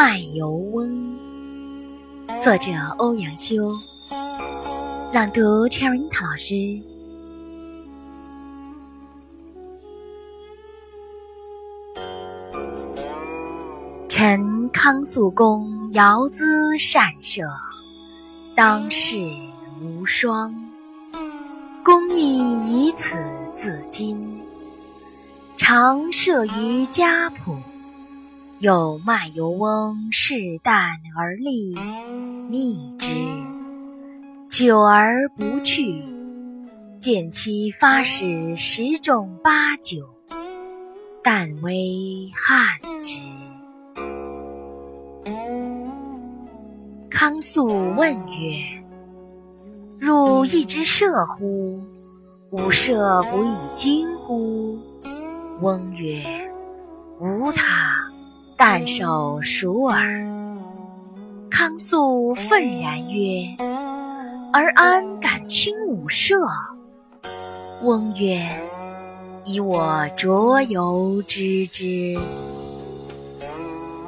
卖油翁》，作者欧阳修，朗读 Cherry 老师。臣康肃公遥咨善射，当世无双。公亦以此自矜，常射于家圃。有卖油翁适旦而立，逆之，久而不去。见其发矢十中八九，旦为憾之。康肃问曰：“汝亦之射乎？吾射不亦精乎？”翁曰：“无他，但手熟耳。”康肃愤然曰：“而安敢轻吾射？”翁曰：“以我酌油知之。”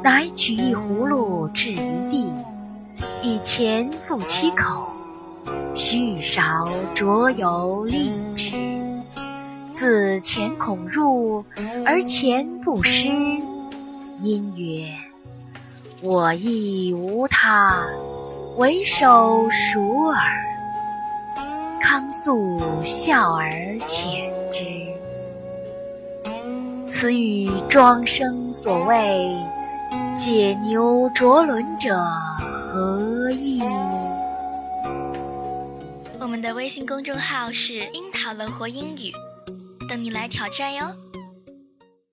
乃取一葫芦置于地。以钱覆其口，须勺浊油沥之。自钱孔入，而钱不湿，因曰：“我亦无他，唯手熟耳。”康肃笑而遣之。此语庄生所谓“解牛着轮者”。何意？我们的微信公众号是“樱桃乐活英语”，等你来挑战哟。